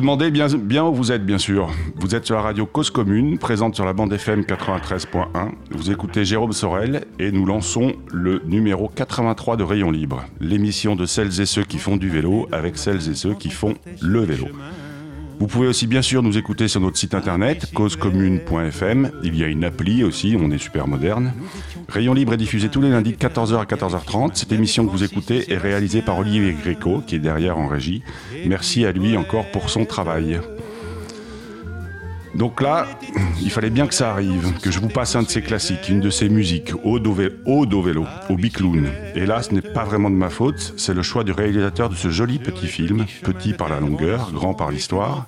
demandez bien, bien où vous êtes, bien sûr. Vous êtes sur la radio Cause Commune, présente sur la bande FM 93.1. Vous écoutez Jérôme Sorel et nous lançons le numéro 83 de Rayon Libre, l'émission de celles et ceux qui font du vélo avec celles et ceux qui font le vélo. Vous pouvez aussi bien sûr nous écouter sur notre site internet causecommune.fm. Il y a une appli aussi, on est super moderne. Rayon Libre est diffusé tous les lundis de 14h à 14h30. Cette émission que vous écoutez est réalisée par Olivier Gréco, qui est derrière en régie. Merci à lui encore pour son travail. Donc là, il fallait bien que ça arrive, que je vous passe un de ses classiques, une de ses musiques, au, vélo, au Bicloun. Et là, ce n'est pas vraiment de ma faute, c'est le choix du réalisateur de ce joli petit film, petit par la longueur, grand par l'histoire.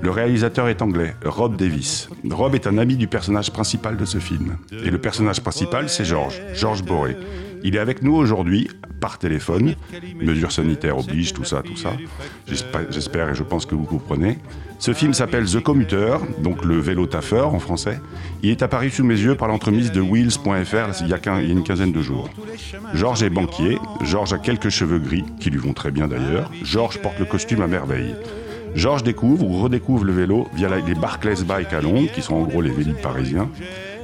Le réalisateur est anglais, Rob Davis. Rob est un ami du personnage principal de ce film. Et le personnage principal, c'est George, George Boré. Il est avec nous aujourd'hui par téléphone. Mesures sanitaires obligent, tout ça, tout ça. J'espère et je pense que vous comprenez. Ce film s'appelle The Commuter, donc le vélo taffeur en français. Il est apparu sous mes yeux par l'entremise de Wheels.fr il, y a une quinzaine de jours. Georges est banquier, Georges a quelques cheveux gris, qui lui vont très bien d'ailleurs. Georges porte le costume à merveille. Georges découvre ou redécouvre le vélo via les Barclays Bike à Londres, qui sont en gros les vélides parisiens.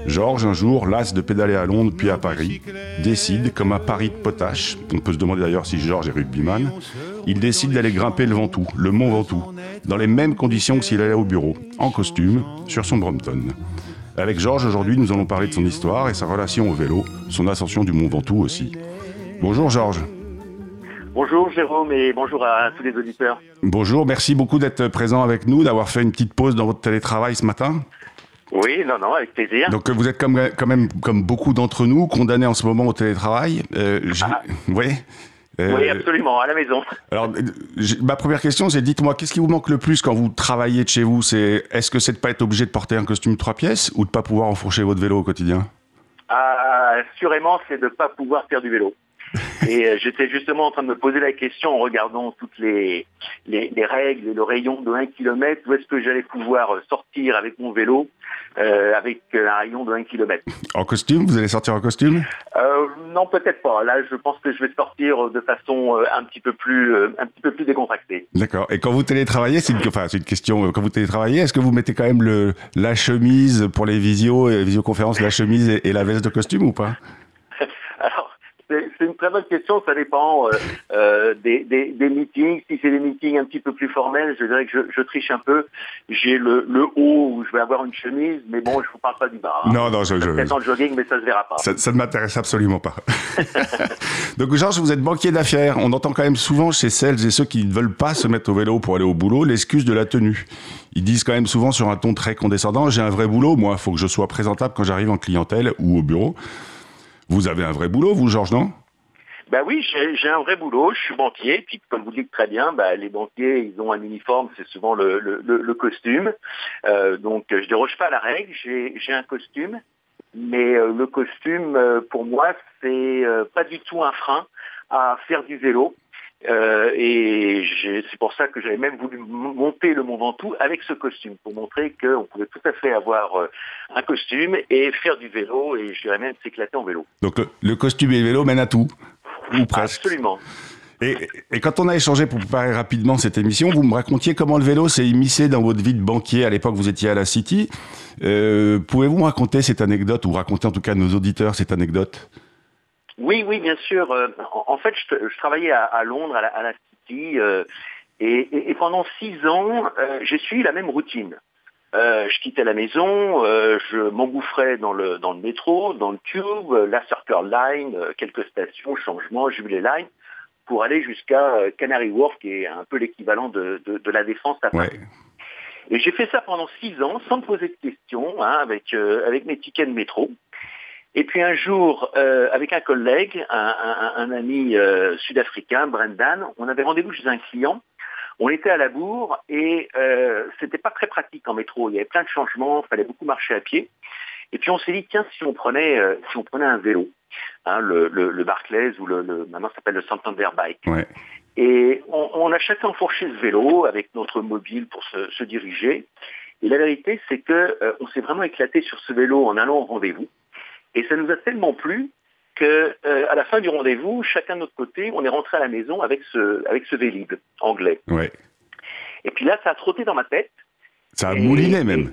Georges, un jour, las de pédaler à Londres puis à Paris, décide, comme à Paris de potache, on peut se demander d'ailleurs si Georges est rugbyman, il décide d'aller grimper le Ventoux, le mont Ventoux, dans les mêmes conditions que s'il allait au bureau, en costume, sur son Brompton. Avec Georges, aujourd'hui, nous allons parler de son histoire et sa relation au vélo, son ascension du mont Ventoux aussi. Bonjour Georges. Bonjour Jérôme et bonjour à tous les auditeurs. Bonjour, merci beaucoup d'être présent avec nous, d'avoir fait une petite pause dans votre télétravail ce matin. Oui, non, non, avec plaisir. Donc vous êtes comme, quand même, comme beaucoup d'entre nous, condamnés en ce moment au télétravail. Euh, ah. Oui euh, oui, absolument, à la maison. Alors, ma première question, c'est dites-moi, qu'est-ce qui vous manque le plus quand vous travaillez de chez vous? C'est est-ce que c'est de pas être obligé de porter un costume trois pièces ou de pas pouvoir enfourcher votre vélo au quotidien? Ah, Assurément, c'est de pas pouvoir faire du vélo. Et euh, j'étais justement en train de me poser la question en regardant toutes les, les, règles et le rayon de 1 km, où est-ce que j'allais pouvoir sortir avec mon vélo euh, avec un rayon de 1 km. En costume? Vous allez sortir en costume? Euh, Non, peut-être pas. Là, je pense que je vais sortir de façon un petit peu plus, un petit peu plus décontractée. D'accord. Et quand vous télétravaillez, c'est une, enfin, c'est une question, quand vous télétravaillez, est-ce que vous mettez quand même le, la chemise pour les visios, visioconférences, la chemise et la veste de costume ou pas? C'est une très bonne question. Ça dépend euh, euh, des, meetings. Si c'est des meetings un petit peu plus formels, je dirais que je, triche un peu. J'ai le, haut où je vais avoir une chemise, mais bon, je vous parle pas du bas. Hein. Non, non, je, je... Peut-être en jogging, mais ça se verra pas. Ça, ne m'intéresse absolument pas. Donc, Georges, vous êtes banquier d'affaires. On entend quand même souvent chez celles et ceux qui ne veulent pas se mettre au vélo pour aller au boulot l'excuse de la tenue. Ils disent quand même souvent sur un ton très condescendant, j'ai un vrai boulot, moi, il faut que je sois présentable quand j'arrive en clientèle ou au bureau. Vous avez un vrai boulot, vous, Georges, non? Ben oui, j'ai un vrai boulot, je suis banquier, puis comme vous dites très bien, ben, les banquiers, ils ont un uniforme, c'est souvent le, costume. Euh, donc je déroge pas à la règle, j'ai un costume, mais euh, le costume, euh, pour moi, c'est pas du tout un frein à faire du vélo. Euh, et c'est pour ça que j'avais même voulu monter le Mont Ventoux avec ce costume, pour montrer qu'on pouvait tout à fait avoir euh, un costume et faire du vélo, et je dirais même s'éclater en vélo. Donc le, costume et le vélo mènent à tout, ou presque Absolument. Et, quand on a échangé pour préparer rapidement cette émission, vous me racontiez comment le vélo s'est immiscé dans votre vie de banquier. À l'époque, vous étiez à la City. Euh, pouvez-vous me raconter cette anecdote, ou raconter en tout cas à nos auditeurs cette anecdote? Oui, oui, bien sûr. Euh, en, fait, je, travaillais à, Londres, à la, City, euh, et, pendant six ans, euh, j'ai suivi la même routine. je quittais la maison, je m'engouffrais dans le, dans le métro, dans le tube, la Circle Line, quelques stations, changement, Jubilee Line, pour aller jusqu'à Canary Wharf, qui est un peu l'équivalent de, la défense à Paris. Et j'ai fait ça pendant six ans, sans me poser de questions, hein, avec, avec mes tickets de métro. Et puis un jour, euh, avec un collègue, un, ami euh, sud-africain, Brendan, on avait rendez-vous chez un client. On était à la bourre et euh, c'était pas très pratique en métro. Il y avait plein de changements, il fallait beaucoup marcher à pied. Et puis on s'est dit tiens si on prenait euh, si on prenait un vélo, hein, le, le, Barclays ou le, maintenant ça s'appelle le Santander Bike. Et on, a chacun enfourché ce vélo avec notre mobile pour se, se diriger. Et la vérité c'est que on s'est vraiment éclaté sur ce vélo en allant au rendez-vous. Et ça nous a tellement plu que euh, à la fin du rendez-vous, chacun de notre côté, on est rentré à la maison avec ce avec ce Vélib anglais. Et puis là, ça a trotté dans ma tête. Ça a mouliné même.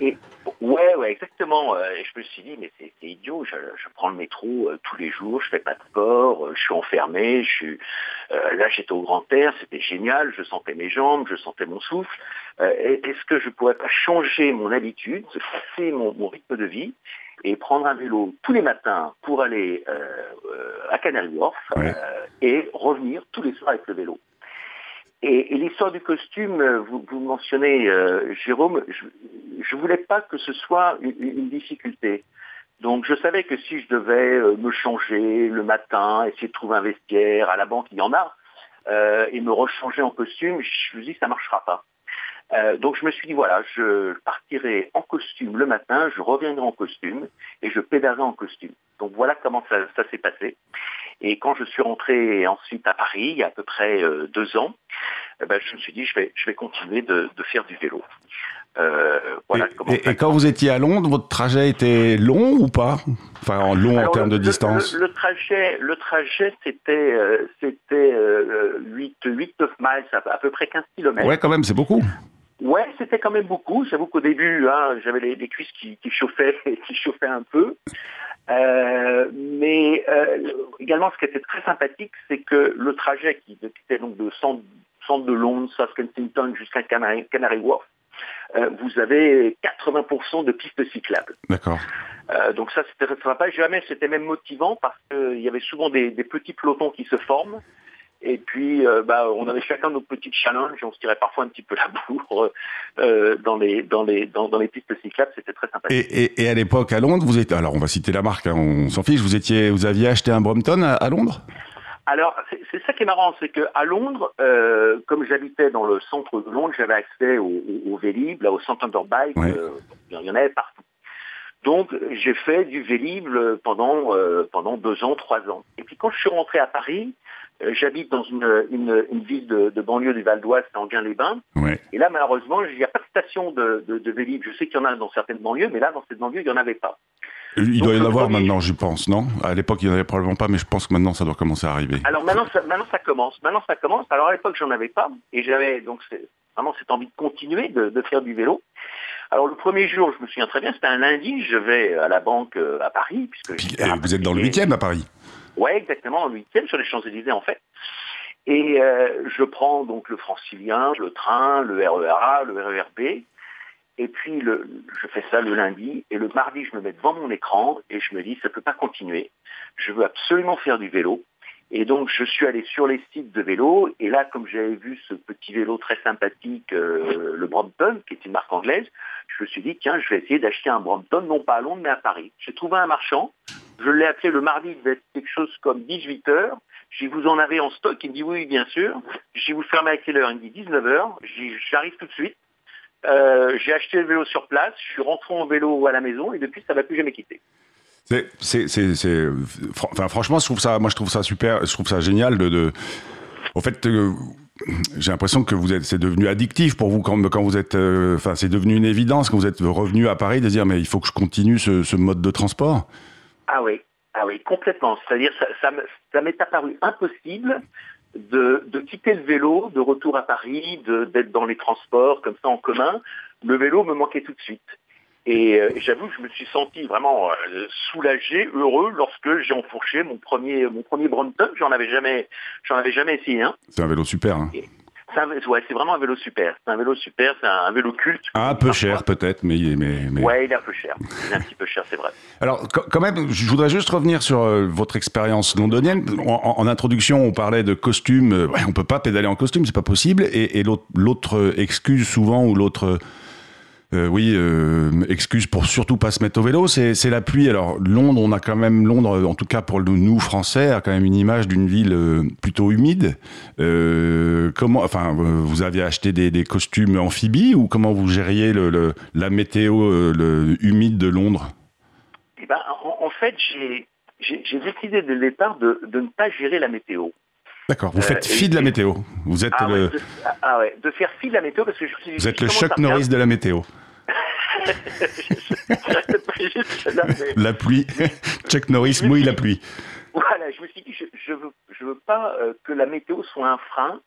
ouais, ouais, exactement. Euh, et je me suis dit, mais c'est idiot, je, prends le métro euh, tous les jours, je fais pas de sport, euh, je suis enfermé, je suis là j'étais au grand air, c'était génial, je sentais mes jambes, je sentais mon souffle. Est-ce que je pourrais pas changer mon habitude, casser mon, mon, rythme de vie et prendre un vélo tous les matins pour aller à Canary Wharf et revenir tous les soirs avec le vélo et, l'histoire du costume, euh, vous, vous mentionnez, euh, Jérôme, je ne voulais pas que ce soit une, difficulté. Donc je savais que si je devais euh, me changer le matin, essayer de trouver un vestiaire, à la banque il y en a, et me rechanger en costume, je me suis dit ça ne marchera pas. Donc je me suis dit voilà, je partirai en costume le matin, je reviendrai en costume et je pédalerai en costume. Donc voilà comment ça, ça s'est passé. Et quand je suis rentré ensuite à Paris, il y a à peu près deux ans, eh ben, je me suis dit, je vais, je vais continuer de, faire du vélo. Euh, et, quand vous étiez à Londres, votre trajet était long ou pas? Enfin, long en termes de distance? le, trajet, le trajet c'était euh, c'était 8, 8, 9 miles, à, peu près 15 km. Ouais, quand même, c'est beaucoup. Ouais, c'était quand même beaucoup. J'avoue qu'au début, hein, j'avais les, cuisses qui, qui, chauffaient, qui chauffaient un peu. Euh, mais également, ce qui était très sympathique, c'est que le trajet qui, était donc de 100, centre de Londres, South Kensington jusqu'à Canary, Wharf, euh, vous avez 80% de pistes cyclables. D'accord. Euh, donc ça, c'était très sympa. Jamais, c'était même motivant parce qu'il y avait souvent des, petits pelotons qui se forment. Et puis, euh, bah, on avait chacun nos petites challenges et on se tirait parfois un petit peu la bourre dans, les, dans, les, dans, les pistes cyclables. C'était très sympa. Et, à l'époque, à Londres, vous étiez, alors on va citer la marque, hein, on s'en fiche, vous, étiez, vous aviez acheté un Brompton à Londres? Alors, c'est ça qui est marrant, c'est qu'à Londres, euh, comme j'habitais dans le centre de Londres, j'avais accès au, au, Vélib, là, au Santander Bike, euh, il y en avait partout. Donc, j'ai fait du Vélib pendant, euh, pendant deux ans, trois ans. Et puis, quand je suis rentré à Paris, j'habite dans une, une, ville de, banlieue du Val d'Oise, c'est les bains Et là, malheureusement, il n'y a pas de station de, de Vélib. Je sais qu'il y en a dans certaines banlieues, mais là, dans cette banlieue, il n'y en avait pas. Il doit y en avoir maintenant, je pense, non? À l'époque, il n'y en avait probablement pas, mais je pense que maintenant, ça doit commencer à arriver. Alors maintenant, ça, maintenant, ça commence. Maintenant, ça commence. Alors à l'époque, j'en avais pas, et j'avais donc vraiment cette envie de continuer de, faire du vélo. Alors le premier jour, je me souviens très bien, c'était un lundi, je vais à la banque euh, à Paris, puisque euh, vous êtes dans le 8e à Paris. Ouais, exactement, le 8e, sur les Champs-Élysées en fait. Et euh, je prends donc le francilien, le train, le RERA, le RERB, et puis, je fais ça le lundi, et le mardi, je me mets devant mon écran, et je me dis, ça ne peut pas continuer. Je veux absolument faire du vélo. Et donc, je suis allé sur les sites de vélo, et là, comme j'avais vu ce petit vélo très sympathique, euh, le Brompton, qui est une marque anglaise, je me suis dit, tiens, je vais essayer d'acheter un Brompton, non pas à Londres, mais à Paris. J'ai trouvé un marchand, je l'ai appelé le mardi, il devait être quelque chose comme 18 heures. J'ai vous en avez en stock? Il me dit oui, bien sûr. J'ai vous fermez à quelle heure? Il me dit 19 heures. J'arrive tout de suite. Euh, j'ai acheté le vélo sur place, je suis rentré en vélo à la maison et depuis ça m'a plus jamais quitté. C'est, enfin, franchement, je trouve ça, moi, je trouve ça super, je trouve ça génial de, au fait, j'ai l'impression que vous êtes, c'est devenu addictif pour vous quand, vous êtes, euh, enfin, c'est devenu une évidence quand vous êtes revenu à Paris de dire, mais il faut que je continue ce mode de transport. Ah oui, ah oui, complètement. C'est-à-dire, ça, ça, ça m'est apparu impossible de, quitter le vélo, de retour à Paris, d'être dans les transports comme ça en commun. Le vélo me manquait tout de suite. Et euh, j'avoue que je me suis senti vraiment euh, soulagé, heureux lorsque j'ai enfourché mon premier mon premier Brompton. J'en avais jamais j'en avais jamais essayé un. C'est un vélo super. Hein. C'est vraiment un vélo super. C'est un vélo super, c'est un, vélo culte. Un peu cher peut-être, mais, mais, mais... Ouais, il est un peu cher. Il est un petit peu cher, c'est vrai. Alors quand même, je voudrais juste revenir sur euh, votre expérience londonienne. En, introduction, on parlait de costume. Euh, ouais, on peut pas pédaler en costume, c'est pas possible. Et, et l'autre excuse souvent ou l'autre euh, oui, euh, excuse pour surtout pas se mettre au vélo, c'est la pluie. Alors Londres, on a quand même Londres, en tout cas pour nous Français, a quand même une image d'une ville euh, plutôt humide. Euh, comment, enfin, vous aviez acheté des, des, costumes amphibies ou comment vous gériez le, la météo le, humide de Londres? Eh ben, en, fait, j'ai décidé dès le départ de, de ne pas gérer la météo. D'accord, vous faites fi de la météo. Vous êtes ah le... de, ah ouais, de faire fi de la météo parce que je suis. Vous êtes le Chuck Norris de la météo. La pluie. Chuck Norris mouille la pluie. Voilà, je me suis dit, je, ne veux, pas euh, que la météo soit un frein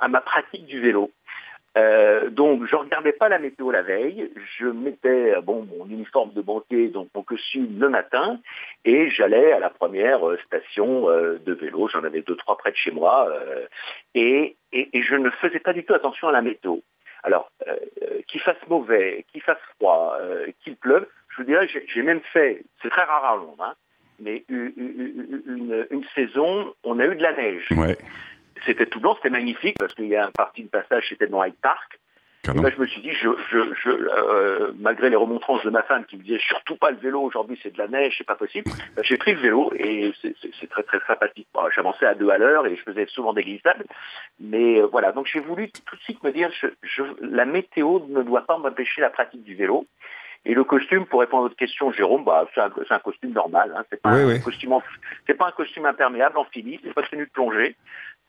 à ma pratique du vélo. Euh, donc je regardais pas la météo la veille, je mettais bon mon uniforme de banquier, donc mon costume le matin, et j'allais à la première euh, station euh, de vélo. J'en avais deux trois près de chez moi, et, et, je ne faisais pas du tout attention à la météo. Alors qu'il fasse mauvais, qu'il fasse froid, qu'il pleuve, je vous dirais, j'ai même fait, c'est très rare à Londres, hein, mais une, une, saison, on a eu de la neige. Ouais. C'était tout blanc, c'était magnifique parce qu'il y a un parti de passage, c'était dans Hyde Park. Et là, je me suis dit, je, je, euh, malgré les remontrances de ma femme qui me disait surtout pas le vélo, aujourd'hui c'est de la neige, c'est pas possible, bah, j'ai pris le vélo et c'est très très sympathique. J'avançais à deux à l'heure et je faisais souvent des glissades. Mais euh, voilà, donc j'ai voulu tout de suite me dire, la météo ne doit pas m'empêcher la pratique du vélo. Et le costume, pour répondre à votre question, Jérôme, bah, c'est un, costume normal. Hein. C'est pas, un costume, c'est pas un costume imperméable, amphibie, c'est pas tenue de plongée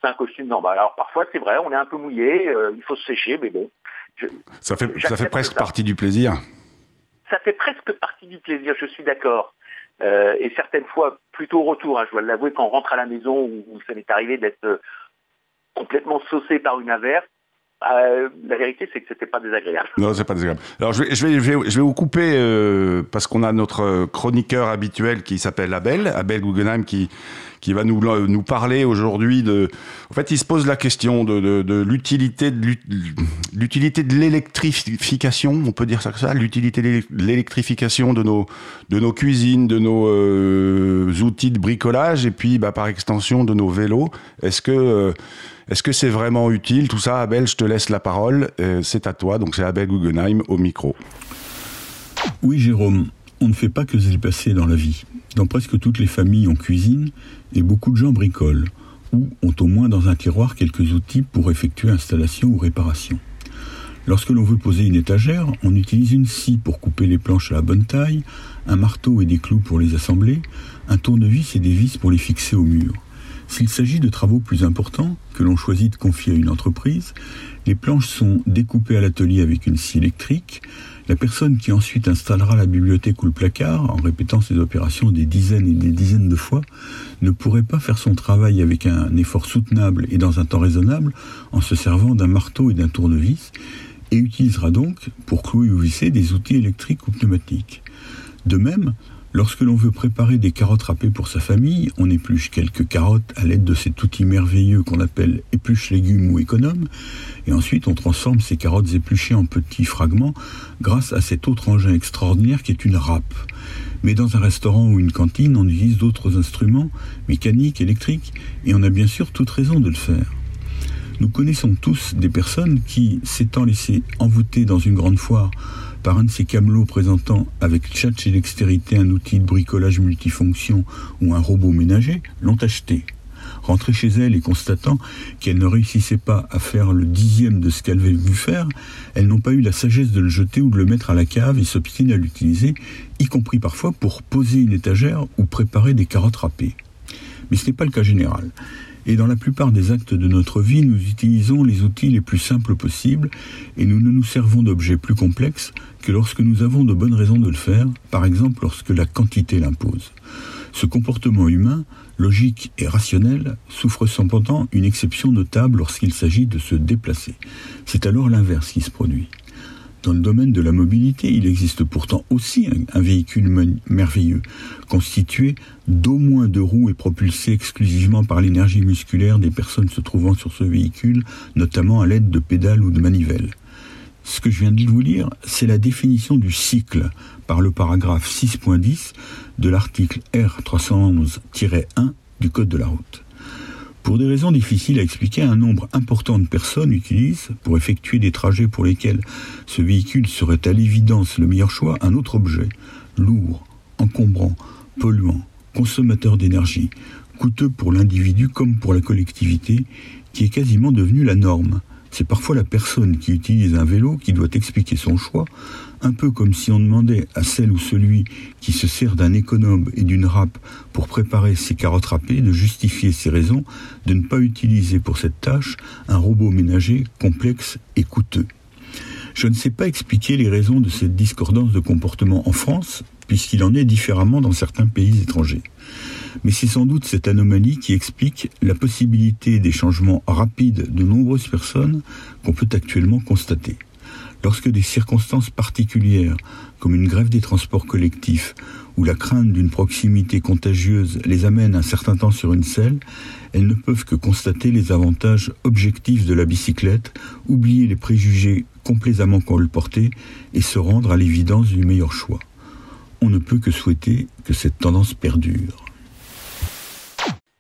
c'est un costume normal. Alors parfois, c'est vrai, on est un peu mouillé, euh, il faut se sécher, mais bon. Ça fait, ça fait presque partie du plaisir. Ça fait presque partie du plaisir, je suis d'accord. Euh, et certaines fois, plutôt au retour, hein, je dois l'avouer, quand on rentre à la maison, où, ça m'est arrivé d'être euh, complètement saucé par une averse, euh, la vérité, c'est que c'était pas désagréable. Non, c'est pas désagréable. Alors, je vais, je vais, je vais, vous couper euh, parce qu'on a notre chroniqueur habituel qui s'appelle Abel, Abel Guggenheim, qui qui va nous nous parler aujourd'hui de. En fait, il se pose la question de, l'utilité de l'utilité de l'électrification. On peut dire ça que ça, l'utilité de l'électrification de nos de nos cuisines, de nos euh, outils de bricolage, et puis bah, par extension de nos vélos. Est-ce que est-ce que c'est vraiment utile? Tout ça, Abel, je te laisse la parole. Euh, c'est à toi. Donc c'est Abel Guggenheim au micro. Oui, Jérôme, on ne fait pas que se passer dans la vie. Dans presque toutes les familles, on cuisine et beaucoup de gens bricolent ou ont au moins dans un tiroir quelques outils pour effectuer installation ou réparation. Lorsque l'on veut poser une étagère, on utilise une scie pour couper les planches à la bonne taille, un marteau et des clous pour les assembler, un tournevis et des vis pour les fixer au mur. S'il s'agit de travaux plus importants, que l'on choisit de confier à une entreprise, les planches sont découpées à l'atelier avec une scie électrique. La personne qui ensuite installera la bibliothèque ou le placard, en répétant ces opérations des dizaines et des dizaines de fois, ne pourrait pas faire son travail avec un effort soutenable et dans un temps raisonnable en se servant d'un marteau et d'un tournevis, et utilisera donc, pour clouer ou visser, des outils électriques ou pneumatiques. De même, Lorsque l'on veut préparer des carottes râpées pour sa famille, on épluche quelques carottes à l'aide de cet outil merveilleux qu'on appelle épluche légumes ou économe, et ensuite on transforme ces carottes épluchées en petits fragments grâce à cet autre engin extraordinaire qui est une râpe. Mais dans un restaurant ou une cantine, on utilise d'autres instruments, mécaniques, électriques, et on a bien sûr toute raison de le faire. Nous connaissons tous des personnes qui, s'étant laissées envoûter dans une grande foire par un de ces camelots présentant avec tchatch et dextérité un outil de bricolage multifonction ou un robot ménager, l'ont acheté. Rentrée chez elle et constatant qu'elle ne réussissait pas à faire le dixième de ce qu'elle avait vu faire, elles n'ont pas eu la sagesse de le jeter ou de le mettre à la cave et s'obstinent à l'utiliser, y compris parfois pour poser une étagère ou préparer des carottes râpées. Mais ce n'est pas le cas général et dans la plupart des actes de notre vie, nous utilisons les outils les plus simples possibles et nous ne nous servons d'objets plus complexes que lorsque nous avons de bonnes raisons de le faire, par exemple lorsque la quantité l'impose. Ce comportement humain, logique et rationnel, souffre cependant une exception notable lorsqu'il s'agit de se déplacer. C'est alors l'inverse qui se produit. Dans le domaine de la mobilité, il existe pourtant aussi un, véhicule merveilleux, constitué d'au moins deux roues et propulsé exclusivement par l'énergie musculaire des personnes se trouvant sur ce véhicule, notamment à l'aide de pédales ou de manivelles. Ce que je viens de vous lire, c'est la définition du cycle par le paragraphe 6.10 de l'article R311-1 du Code de la route. Pour des raisons difficiles à expliquer, un nombre important de personnes utilisent, pour effectuer des trajets pour lesquels ce véhicule serait à l'évidence le meilleur choix, un autre objet, lourd, encombrant, polluant, consommateur d'énergie, coûteux pour l'individu comme pour la collectivité, qui est quasiment devenu la norme. C'est parfois la personne qui utilise un vélo qui doit expliquer son choix, un peu comme si on demandait à celle ou celui qui se sert d'un économe et d'une râpe pour préparer ses carottes râpées de justifier ses raisons de ne pas utiliser pour cette tâche un robot ménager complexe et coûteux. Je ne sais pas expliquer les raisons de cette discordance de comportement en France, puisqu'il en est différemment dans certains pays étrangers. Mais c'est sans doute cette anomalie qui explique la possibilité des changements rapides de nombreuses personnes qu'on peut actuellement constater. Lorsque des circonstances particulières, comme une grève des transports collectifs ou la crainte d'une proximité contagieuse les amènent un certain temps sur une selle, elles ne peuvent que constater les avantages objectifs de la bicyclette, oublier les préjugés complaisamment colportés et se rendre à l'évidence du meilleur choix. On ne peut que souhaiter que cette tendance perdure.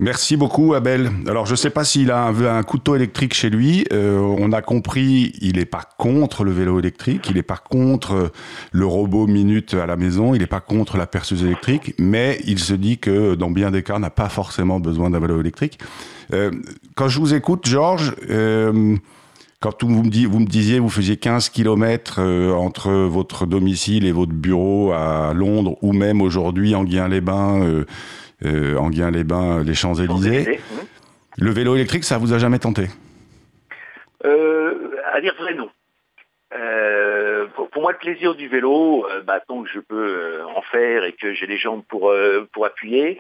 Merci beaucoup Abel. Alors je ne sais pas s'il a un, couteau électrique chez lui. Euh, on a compris, il n'est pas contre le vélo électrique, il n'est pas contre le robot minute à la maison, il n'est pas contre la perceuse électrique, mais il se dit que dans bien des cas, on n'a pas forcément besoin d'un vélo électrique. Euh, quand je vous écoute, Georges, euh, quand vous me, vous me disiez, vous faisiez 15 km entre votre domicile et votre bureau à Londres, ou même aujourd'hui en Guiens-les-Bains euh, Enghien-les-Bains, les Champs-Élysées. Le vélo électrique, ça vous a jamais tenté? Euh, À dire vrai, non. Euh, pour, moi, le plaisir du vélo, bah, tant que je peux en faire et que j'ai les jambes pour, pour appuyer,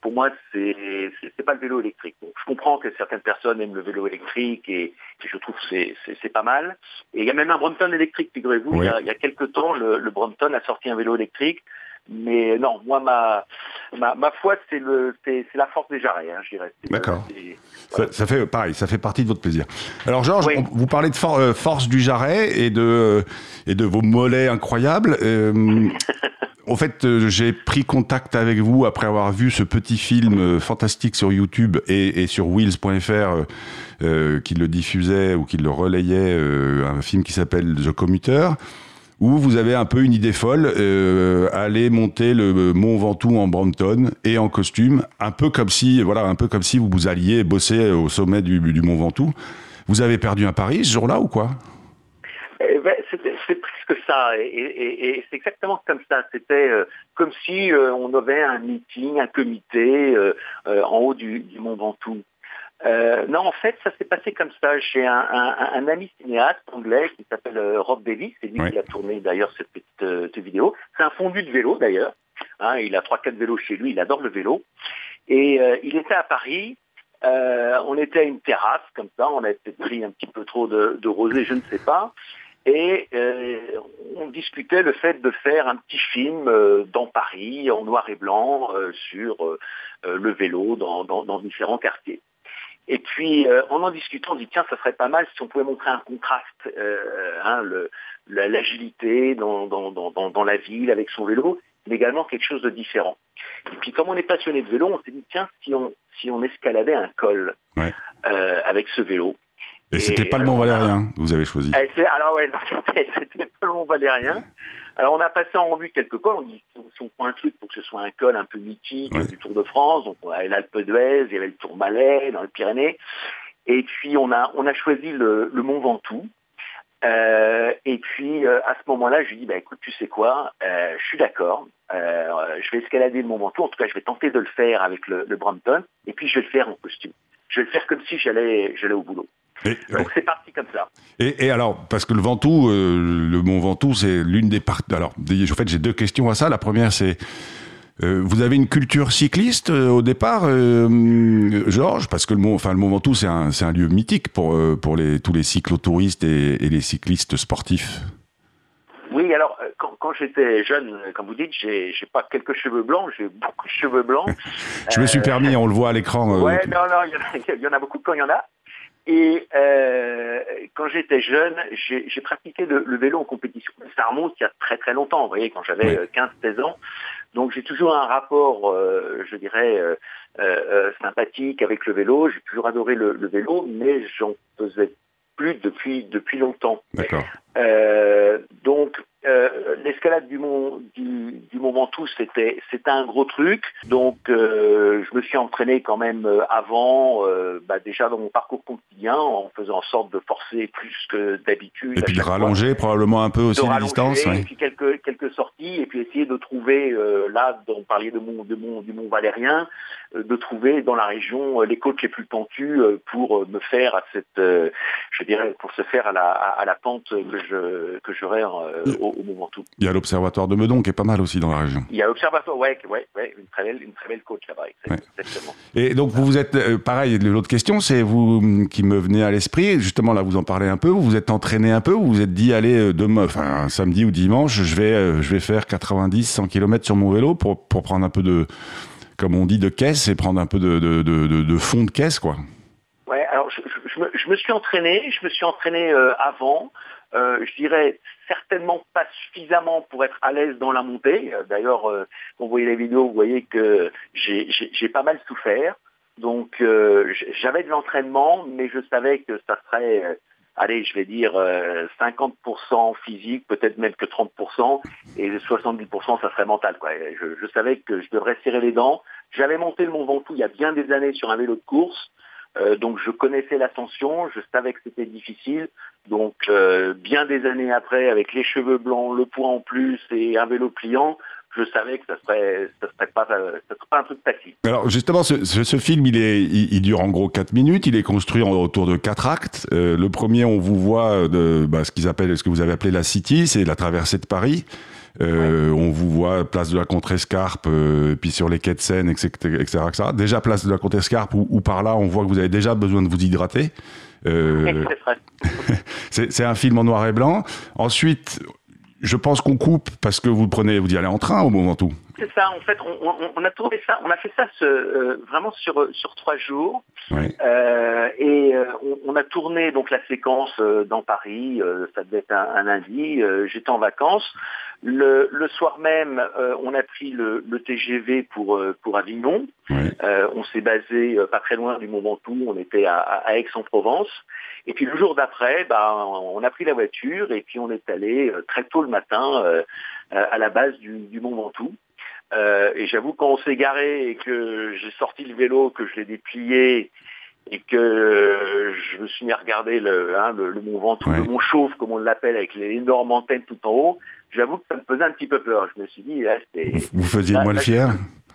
pour moi, c'est c'est pas le vélo électrique. je comprends que certaines personnes aiment le vélo électrique et, je trouve que c'est pas mal. Et il y a même un Brompton électrique, figurez-vous. Il, y a quelques temps, le, le Brompton a sorti un vélo électrique. Mais non, moi, ma, ma, ma foi, c'est la force des jarrets, hein, je dirais. D'accord. Ça, fait pareil, ça fait partie de votre plaisir. Alors, Georges, vous parlez de euh, force du jarret et de, euh, et de vos mollets incroyables. Euh, en fait, j'ai pris contact avec vous après avoir vu ce petit film fantastique sur YouTube et, et sur Wheels.fr qui le diffusait ou qui le relayait, un film qui s'appelle The Commuter où vous avez un peu une idée folle, euh, aller monter le Mont Ventoux en Brompton et en costume, un peu comme si, voilà, un peu comme si vous, vous alliez bosser au sommet du, Mont Ventoux. Vous avez perdu un pari ce jour-là ou quoi? Eh ben, c'est presque ça, et, c'est exactement comme ça. C'était euh, comme si euh, on avait un meeting, un comité en haut du, du Mont Ventoux. Euh, non, en fait, ça s'est passé comme ça. J'ai un, ami cinéaste anglais qui s'appelle euh, Rob Davis, c'est lui qui a tourné d'ailleurs cette petite euh, vidéo. C'est un fondu de vélo d'ailleurs. Hein, il a trois quatre vélos chez lui, il adore le vélo. Et il était à Paris. on était à une terrasse comme ça. On a peut-être pris un petit peu trop de, de rosé, je ne sais pas. Et on discutait le fait de faire un petit film dans Paris en noir et blanc sur le vélo dans, dans différents quartiers. Et puis, euh, en en discutant, on dit, tiens, ça serait pas mal si on pouvait montrer un contraste, euh, hein, l'agilité dans, dans, dans, dans, la ville avec son vélo, mais également quelque chose de différent. Et puis, comme on est passionné de vélo, on s'est dit, tiens, si on, si on escaladait un col euh, avec ce vélo. Et, c'était pas le Mont Valérien, vous avez choisi. Eh, alors ouais, c'était pas le Mont Valérien. Alors on a passé en revue quelques cols, on dit si on prend un truc pour que ce soit un col un peu mythique du Tour de France, donc on avait l'Alpe d'Huez, il y avait le Tour Malais dans les Pyrénées, et puis on a on a choisi le, Mont Ventoux. Euh, et puis euh, à ce moment-là, je lui dis bah écoute, tu sais quoi, euh, je suis d'accord, je vais escalader le Mont Ventoux, en tout cas je vais tenter de le faire avec le, le Brompton, et puis je vais le faire en costume. Je vais le faire comme si j'allais j'allais au boulot. Donc c'est parti comme ça. Et, alors, parce que le Ventoux, euh, le Mont Ventoux, c'est l'une des parties. Alors, en fait, j'ai deux questions à ça. La première, c'est euh, vous avez une culture cycliste euh, au départ, Georges, parce que le Mont, enfin, le Mont Ventoux, c'est un, un, lieu mythique pour, pour les, tous les cyclotouristes et, et les cyclistes sportifs. Oui, alors quand, quand j'étais jeune, comme vous dites, j'ai pas quelques cheveux blancs, j'ai beaucoup de cheveux blancs. Je me suis permis, on le voit à l'écran. ouais, non, non, il y, en a beaucoup quand il y en a. Et euh, quand j'étais jeune, j'ai pratiqué le, vélo en compétition. Ça remonte il y a très très longtemps, vous voyez, quand j'avais 15-16 euh, ans. Donc j'ai toujours un rapport, euh, je dirais, sympathique avec le vélo. J'ai toujours adoré le, le vélo, mais j'en faisais plus depuis depuis longtemps. D'accord. donc euh, l'escalade du mont du, du mont Ventoux c'était c'était un gros truc. Donc euh, je me suis entraîné quand même euh, avant bah, déjà dans mon parcours quotidien en faisant en sorte de forcer plus que d'habitude. Et puis de rallonger probablement un peu aussi la distance et puis quelques quelques sorties et puis essayer de trouver là on parlait de mon de mon du mont Valérien de trouver dans la région les côtes les plus pentues pour me faire à cette je dirais pour se faire à la à, la pente que je que j'aurais au au. Il y a l'observatoire de Meudon qui est pas mal aussi dans la région. Il y a l'observatoire, ouais, ouais, ouais, une très belle, une très belle côte là-bas, exactement. Et donc vous vous êtes, euh, pareil, l'autre question, c'est vous mm, qui me venez à l'esprit, justement là vous en parlez un peu, vous vous êtes entraîné un peu, vous vous êtes dit, allez, euh, demain, enfin samedi ou dimanche, je vais, euh, je vais faire 90, 100 km sur mon vélo pour, pour prendre un peu de, comme on dit, de caisse et prendre un peu de, de, de, de fond de caisse, quoi. Ouais, alors je, je, me, je, me, suis entraîné, je me suis entraîné avant. Euh, je dirais certainement pas suffisamment pour être à l'aise dans la montée. Euh, d'ailleurs, euh, quand vous voyez les vidéos, vous voyez que j'ai pas mal souffert. Donc euh, j'avais de l'entraînement, mais je savais que ça serait, allez, je vais dire 50% physique, peut-être même que 30%, et 70% ça serait mental. Quoi. Je, savais que je devrais serrer les dents. J'avais monté le Mont Ventoux il y a bien des années sur un vélo de course. Donc je connaissais l'ascension, je savais que c'était difficile. Donc euh, bien des années après, avec les cheveux blancs, le poids en plus et un vélo pliant, je savais que ça serait, ça serait pas, ça serait pas un truc facile. Alors justement, ce, ce, film, il est, il, dure en gros 4 minutes. Il est construit autour de quatre actes. Euh, le premier, on vous voit de bah, ce qu'ils appellent, ce que vous avez appelé la City, c'est la traversée de Paris. Euh, On vous voit place de la Contrescarpe, euh, puis sur les quais de Seine, etc., etc., Déjà place de la Contrescarpe, ou, ou par là, on voit que vous avez déjà besoin de vous hydrater. Euh, c'est un film en noir et blanc. Ensuite, je pense qu'on coupe parce que vous prenez, vous y allez en train au moment tout. C'est ça. En fait, on, on, a tourné ça, on a fait ça ce, euh, vraiment sur sur trois jours. Euh, et euh, on, on, a tourné donc la séquence euh, dans Paris. ça devait être un, un lundi. J'étais en vacances. Le, le soir même, on a pris le, le TGV pour pour Avignon. on s'est basé pas très loin du Mont Ventoux. On était à, à Aix-en-Provence. Et puis le jour d'après, bah, on a pris la voiture et puis on est allé très tôt le matin à la base du, du Mont Ventoux. Euh, et j'avoue, quand on s'est garé et que j'ai sorti le vélo, que je l'ai déplié et que je me suis mis à regarder le, hein, le, le Mont Ventoux, ouais. le Mont Chauve, comme on l'appelle, avec les énormes antennes tout en haut, j'avoue que ça me faisait un petit peu peur. Je me suis dit, là, c'était... Vous faisiez moins le fier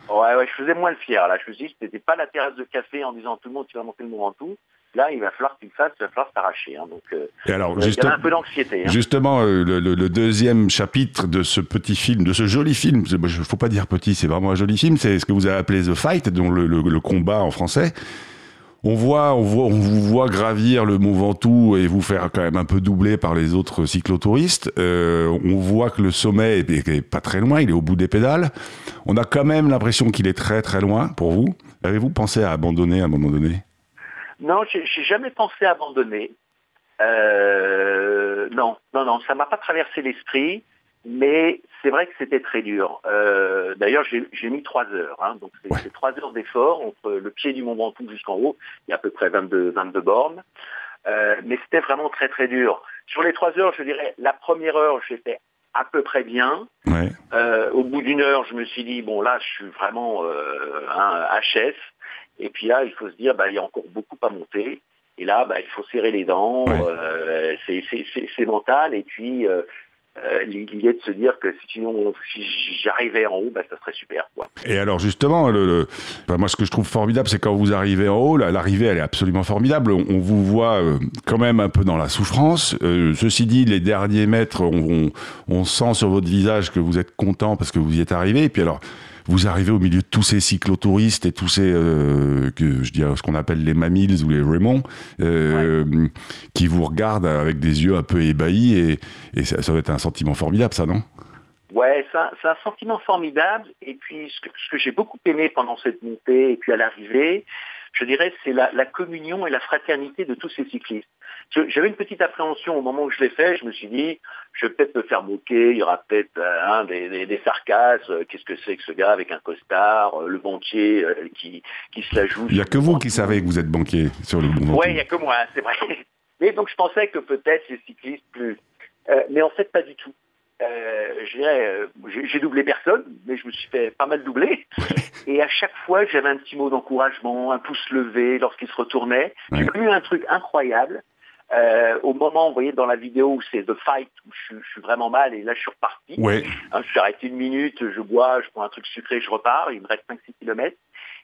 Ouais, ouais, je faisais moins le fier. Là, je me suis dit, c'était pas la terrasse de café en disant tout le monde, tu vas monter le Mont Ventoux. Là, il va falloir le fasses, il va falloir s'arracher. Hein. Donc, euh, Et alors, il y a un peu d'anxiété. Hein. Justement, euh, le, le, le, deuxième chapitre de ce petit film, de ce joli film, il ne faut pas dire petit, c'est vraiment un joli film, c'est ce que vous avez appelé The Fight, dont le, le combat en français. On voit, on voit, on vous voit gravir le Mont Ventoux et vous faire quand même un peu doubler par les autres cyclotouristes. Euh, on voit que le sommet est, est, pas très loin, il est au bout des pédales. On a quand même l'impression qu'il est très très loin pour vous. Avez-vous pensé à abandonner à un moment donné? Non, j'ai jamais pensé abandonner. Euh, non, non, non, ça m'a pas traversé l'esprit, mais c'est vrai que c'était très dur. Euh, D'ailleurs, j'ai mis trois heures, hein, donc c'est ouais. trois heures d'effort entre le pied du Mont Ventoux jusqu'en haut. Il y a à peu près 22, 22 bornes, euh, mais c'était vraiment très très dur. Sur les trois heures, je dirais, la première heure, j'étais à peu près bien. Ouais. Au bout d'une heure, je me suis dit bon là, je suis vraiment un HS. Et puis là, il faut se dire, bah, il y a encore beaucoup à monter. Et là, bah, il faut serrer les dents. Ouais. Euh, c'est mental. Et puis, euh, euh, l'idée de se dire que sinon, si j'arrivais en haut, bah, ça serait super. Quoi. Et alors justement, le, le, moi ce que je trouve formidable, c'est quand vous arrivez en haut, l'arrivée elle est absolument formidable. On, on vous voit euh, quand même un peu dans la souffrance. Euh, ceci dit, les derniers mètres, on, on, on, sent sur votre visage que vous êtes content parce que vous y êtes arrivé. Et puis alors, vous arrivez au milieu de tous ces cyclotouristes et tous ces euh, que je dirais ce qu'on appelle les Mamils ou les Raymond euh, ouais. qui vous regardent avec des yeux un peu ébahis et, et ça, ça, doit être un sentiment formidable ça non? Ouais, c'est un, un, sentiment formidable et puis ce que, ce que j'ai beaucoup aimé pendant cette montée et puis à l'arrivée, je dirais c'est la, la communion et la fraternité de tous ces cyclistes. J'avais une petite appréhension au moment où je l'ai fait. Je me suis dit, je vais peut-être me faire moquer. Il y aura peut-être euh, hein, des, des, des, sarcasmes. Qu'est-ce que c'est que ce gars avec un costard, euh, le banquier euh, qui, qui se la joue. Il n'y a que vous qui savez que vous êtes banquier sur le bon Oui, il n'y a que moi, c'est vrai. Mais donc je pensais que peut-être les cyclistes plus. Euh, mais en fait, pas du tout. Euh, j'ai doublé personne, mais je me suis fait pas mal doubler. Et à chaque fois, j'avais un petit mot d'encouragement, un pouce levé lorsqu'il se retournait. J'ai eu un truc incroyable. Euh, au moment, vous voyez, dans la vidéo où c'est The Fight, où je, je, suis vraiment mal, et là, je suis reparti. Ouais. Hein, je suis arrêté une minute, je bois, je prends un truc sucré, je repars, il me reste 5-6 kilomètres.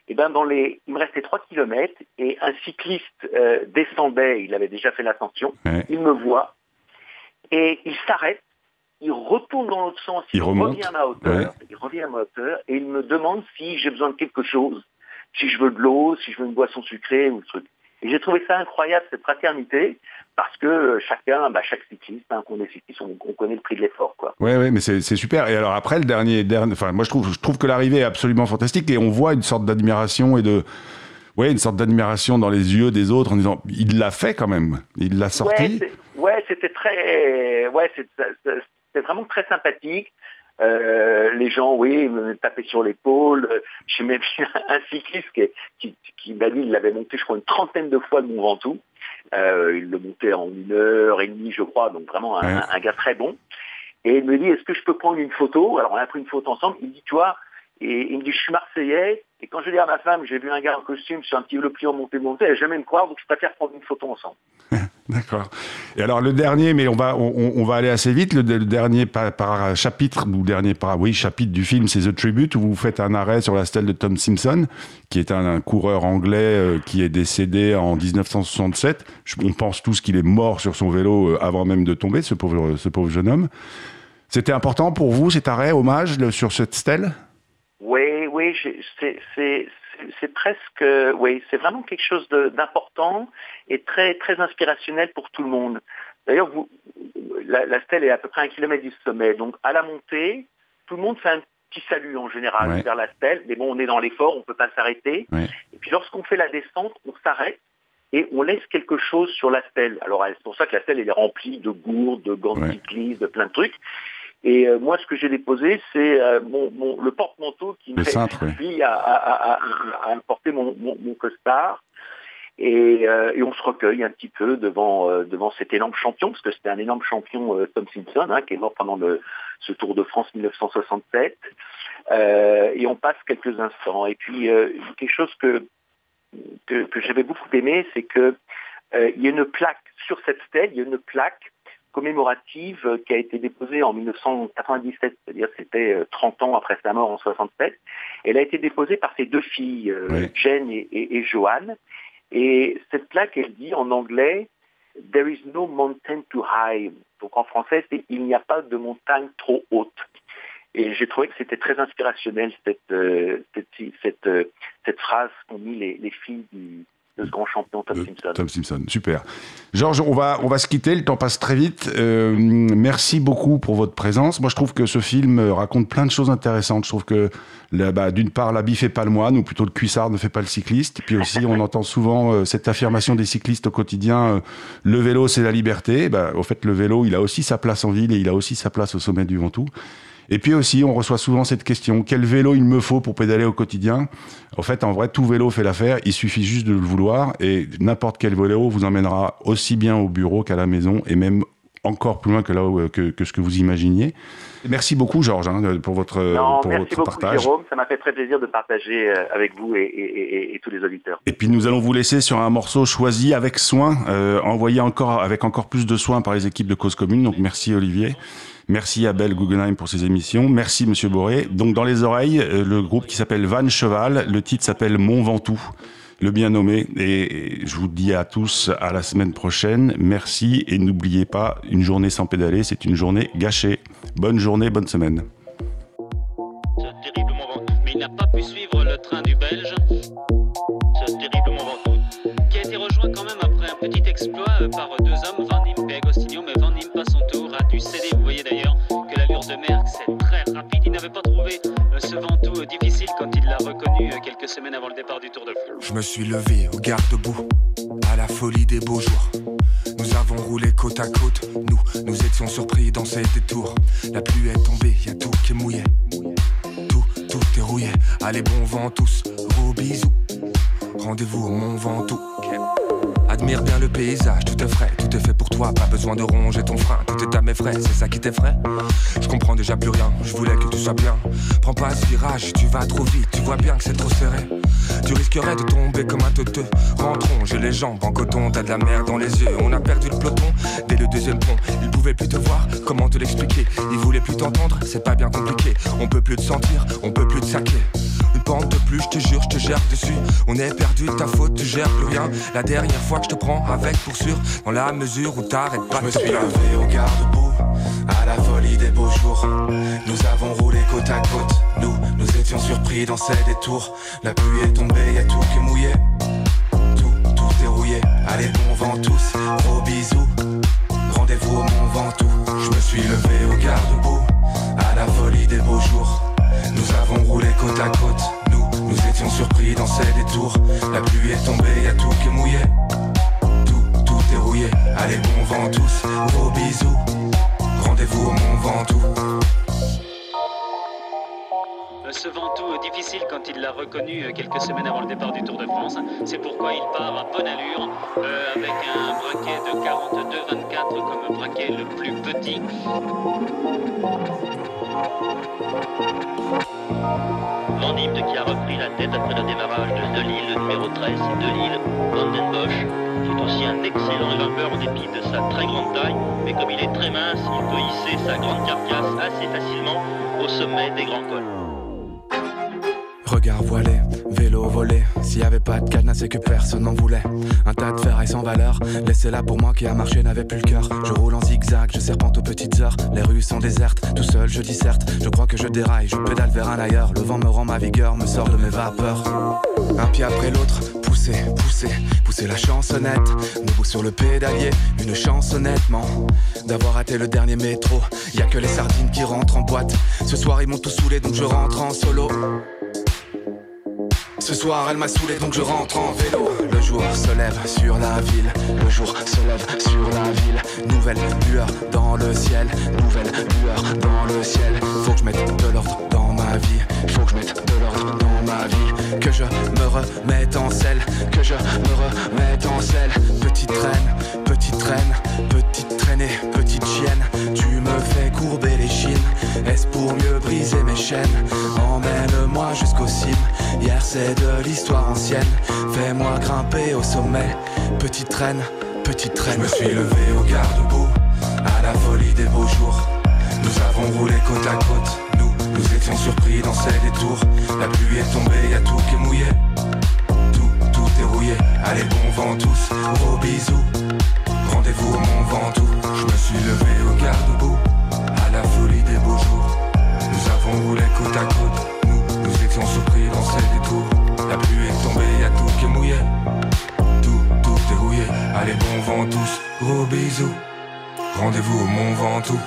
Et ben dans les, il me restait 3 kilomètres, et un cycliste euh, descendait, il avait déjà fait l'ascension, ouais. il me voit, et il s'arrête, il retourne dans l'autre sens, il, revient à ma hauteur, il revient à ma hauteur, et il me demande si j'ai besoin de quelque chose, si je veux de l'eau, si je veux une boisson sucrée ou truc. Et j'ai trouvé ça incroyable, cette fraternité, parce que euh, chacun, bah, chaque cycliste, hein, qu'on est cycliste, on, connaît le prix de l'effort, quoi. Ouais, ouais, mais c'est super. Et alors après, le dernier, dernier enfin, moi je trouve, je trouve que l'arrivée est absolument fantastique, et on voit une sorte d'admiration et de, ouais, une sorte d'admiration dans les yeux des autres en disant, il l'a fait quand même, il l'a sorti. Ouais, c'était très, ouais, c'était vraiment très sympathique. Euh, les gens, oui, me tapaient sur l'épaule. J'ai même vu un cycliste qui, qui, m'a dit, il l'avait monté, je crois, une trentaine de fois de mon Ventoux. Euh, il le montait en une heure et demie, je crois, donc vraiment un, un gars très bon. Et il me dit, est-ce que je peux prendre une photo? Alors on a pris une photo ensemble. Il me dit, tu vois, et il me dit, je suis marseillais. Et quand je dis à ma femme, j'ai vu un gars en costume sur un petit le pliant monté monté, elle n'a jamais me croire, donc je préfère prendre une photo ensemble. D'accord. Et alors le dernier, mais on va on, va aller assez vite. Le, dernier par, chapitre ou dernier par oui chapitre du film, c'est The Tribute où vous faites un arrêt sur la stèle de Tom Simpson, qui est un, coureur anglais euh, qui est décédé en 1967. on pense tous qu'il est mort sur son vélo euh, avant même de tomber, ce pauvre ce pauvre jeune homme. C'était important pour vous cet arrêt, hommage sur cette stèle? Oui, oui, c'est c'est presque, oui, c'est vraiment quelque chose d'important et très très inspirationnel pour tout le monde. D'ailleurs, la, la, stèle est à peu près un kilomètre du sommet, donc à la montée, tout le monde fait un petit salut en général vers la stèle, mais bon, on est dans l'effort, on ne peut pas s'arrêter. Et puis lorsqu'on fait la descente, on s'arrête et on laisse quelque chose sur la stèle. Alors c'est pour ça que la stèle elle est remplie de gourdes, de gants de cyclistes, de plein de trucs. Et euh, moi, ce que j'ai déposé, c'est euh, mon, le porte-manteau qui m'a suffi à, à, à, à, porter mon, mon, costard. Et, euh, et, on se recueille un petit peu devant devant cet énorme champion, parce que c'était un énorme champion, Tom Simpson, hein, qui est mort pendant le, ce Tour de France 1967. et on passe quelques instants. Et puis quelque chose que que, que j'avais beaucoup aimé, c'est que il y a une plaque sur cette stèle, il y a une plaque commémorative euh, qui a été déposée en 1997, c'est-à-dire c'était 30 euh, ans après sa mort en 67. Elle a été déposée par ses deux filles, euh, Jen et, et, Joanne. Et cette plaque, elle dit en anglais There is no mountain too high. Donc en français, c'est Il n'y a pas de montagne trop haute. Et j'ai trouvé que c'était très inspirationnel cette, cette, cette, phrase qu'ont mis les, les filles du, de ce grand champion Tom Simpson. Tom Simpson, super. Georges, on va, on va se quitter, le temps passe très vite. Euh, merci beaucoup pour votre présence. Moi, je trouve que ce film raconte plein de choses intéressantes. Je trouve que, bah, d'une part, l'habit fait pas le moine, ou plutôt le cuissard ne fait pas le cycliste. Puis aussi, on entend souvent euh, cette affirmation des cyclistes au quotidien, euh, le vélo, c'est la liberté. Bah, au fait, le vélo, il a aussi sa place en ville et il a aussi sa place au sommet du Ventoux. Et puis aussi, on reçoit souvent cette question quel vélo il me faut pour pédaler au quotidien? En fait, en vrai, tout vélo fait l'affaire. Il suffit juste de le vouloir et n'importe quel vélo vous emmènera aussi bien au bureau qu'à la maison et même encore plus loin que là que, que ce que vous imaginiez. Merci beaucoup, Georges, hein, pour votre, non, pour merci beaucoup, Jérôme. Ça m'a fait très plaisir de partager euh, avec vous et, et, et, tous les auditeurs. Et puis, nous allons vous laisser sur un morceau choisi avec soin, euh, envoyé encore avec encore plus de soin par les équipes de Cause Commune. Donc, merci, Olivier. Merci Abel Guggenheim pour ses émissions. Merci Monsieur Boré. Donc dans les oreilles, euh, le groupe qui s'appelle Van Cheval, le titre s'appelle Mont Ventoux, le bien nommé. Et je vous dis à tous à la semaine prochaine. Merci et n'oubliez pas, une journée sans pédaler, c'est une journée gâchée. Bonne journée, bonne semaine. Quelques semaines avant le départ du Tour de France. Je me suis levé au garde-boue, à la folie des beaux jours. Nous avons roulé côte à côte, nous, nous étions surpris dans ces détours. La pluie est tombée, y a tout qui est mouillé. Tout, tout est rouillé. Allez, bon vent tous, gros bisous. Rendez-vous au Mont Ventoux. Admire bien le paysage, tout est frais, tout est fait pour toi, pas besoin de ronger ton frein, tout est à mes frais, c'est ça qui t'effraie. Je comprends déjà plus rien, je voulais que tu sois bien. Prends pas ce virage, tu vas trop vite, tu vois bien que c'est trop serré. Tu risquerais de tomber comme un teuteux. Rentrons, j'ai les jambes en coton, t'as de la merde dans les yeux. On a perdu le peloton dès le deuxième pont. Il pouvait plus te voir, comment te l'expliquer? Il voulait plus t'entendre, c'est pas bien compliqué. On peut plus te sentir, on peut plus te saquer. Une pente de plus, je te jure, je te gère dessus. On est perdu, ta faute, tu gères plus rien. La dernière fois que je te prends avec pour sûr, dans la mesure où t'arrêtes pas de me suis levé au garde-boue à la folie des beaux jours. Nous avons roulé côte à côte, nous, nous étions surpris dans ces détours. La pluie est tombée, y a tout qui est mouillé. Tout, tout est rouillé. Allez, bon vent tous, gros bisous. Rendez-vous au Mont Ventoux. Je me suis levé au garde-boue, à la folie des beaux jours. Nous avons roulé côte à côte, nous, nous étions surpris dans ces détours. La pluie est tombée, y a tout qui est mouillé. Tout, tout est rouillé. Allez, bon vent tous, gros bisous. Rendez-vous Ventoux. Euh, Ce Ventoux difficile quand il l'a reconnu euh, quelques semaines avant le départ du Tour de France. C'est pourquoi il part à bonne allure euh, avec un braquet de 42-24 comme braquet le plus petit. Qui a repris la tête après le démarrage de Delille, le numéro 13, Delille, Vandenbosch, qui est aussi un excellent grimpeur en dépit de sa très grande taille, mais comme il est très mince, il peut hisser sa grande carcasse assez facilement au sommet des grands cols. Regard voilé, vélo volé. S'il y avait pas de cadenas, c'est que personne n'en voulait. Un tas de ferrailles sans valeur. Laissez là pour moi qui a marché n'avait plus le cœur. Je roule en zigzag, je serpente aux petites heures. Les rues sont désertes, tout seul je dis certes. Je crois que je déraille, je pédale vers un ailleurs. Le vent me rend ma vigueur, me sort de mes vapeurs. Un pied après l'autre, pousser, pousser, pousser la chansonnette. Debout sur le pédalier, une chance honnêtement d'avoir raté le dernier métro. Y a que les sardines qui rentrent en boîte. Ce soir ils m'ont tout saoulé donc je rentre en solo. Ce soir elle m'a saoulé donc je rentre en vélo. Le jour se lève sur la ville. Le jour se lève sur la ville. Nouvelle lueur dans le ciel. Nouvelle lueur dans le ciel. Faut que je mette de l'ordre dans ma vie. Faut que je mette de l'ordre dans ma vie. Que je me remette en selle. Que je me remette en selle. Petite traîne, petite traîne Petite traînée, petite chienne pour mieux briser mes chaînes. Emmène-moi jusqu'au cime Hier c'est de l'histoire ancienne. Fais-moi grimper au sommet. Petite traîne, petite traîne Je me suis levé au garde-boue À la folie des beaux jours. Nous avons roulé côte à côte. Nous, nous étions surpris dans ces détours. La pluie est tombée, y a tout qui est mouillé. Tout, tout est rouillé. Allez bon vent tous, gros bisous. Rendez-vous au Mont Ventoux. Je me suis levé au garde-boue À la folie des beaux jours Nous avons roulé côte à côte. Nous, nous étions surpris dans ces détours. La pluie est tombée, y a tout qui est mouillé. Tout, tout est rouillé. Allez bon vent tous, gros bisous. Rendez-vous au Mont Ventoux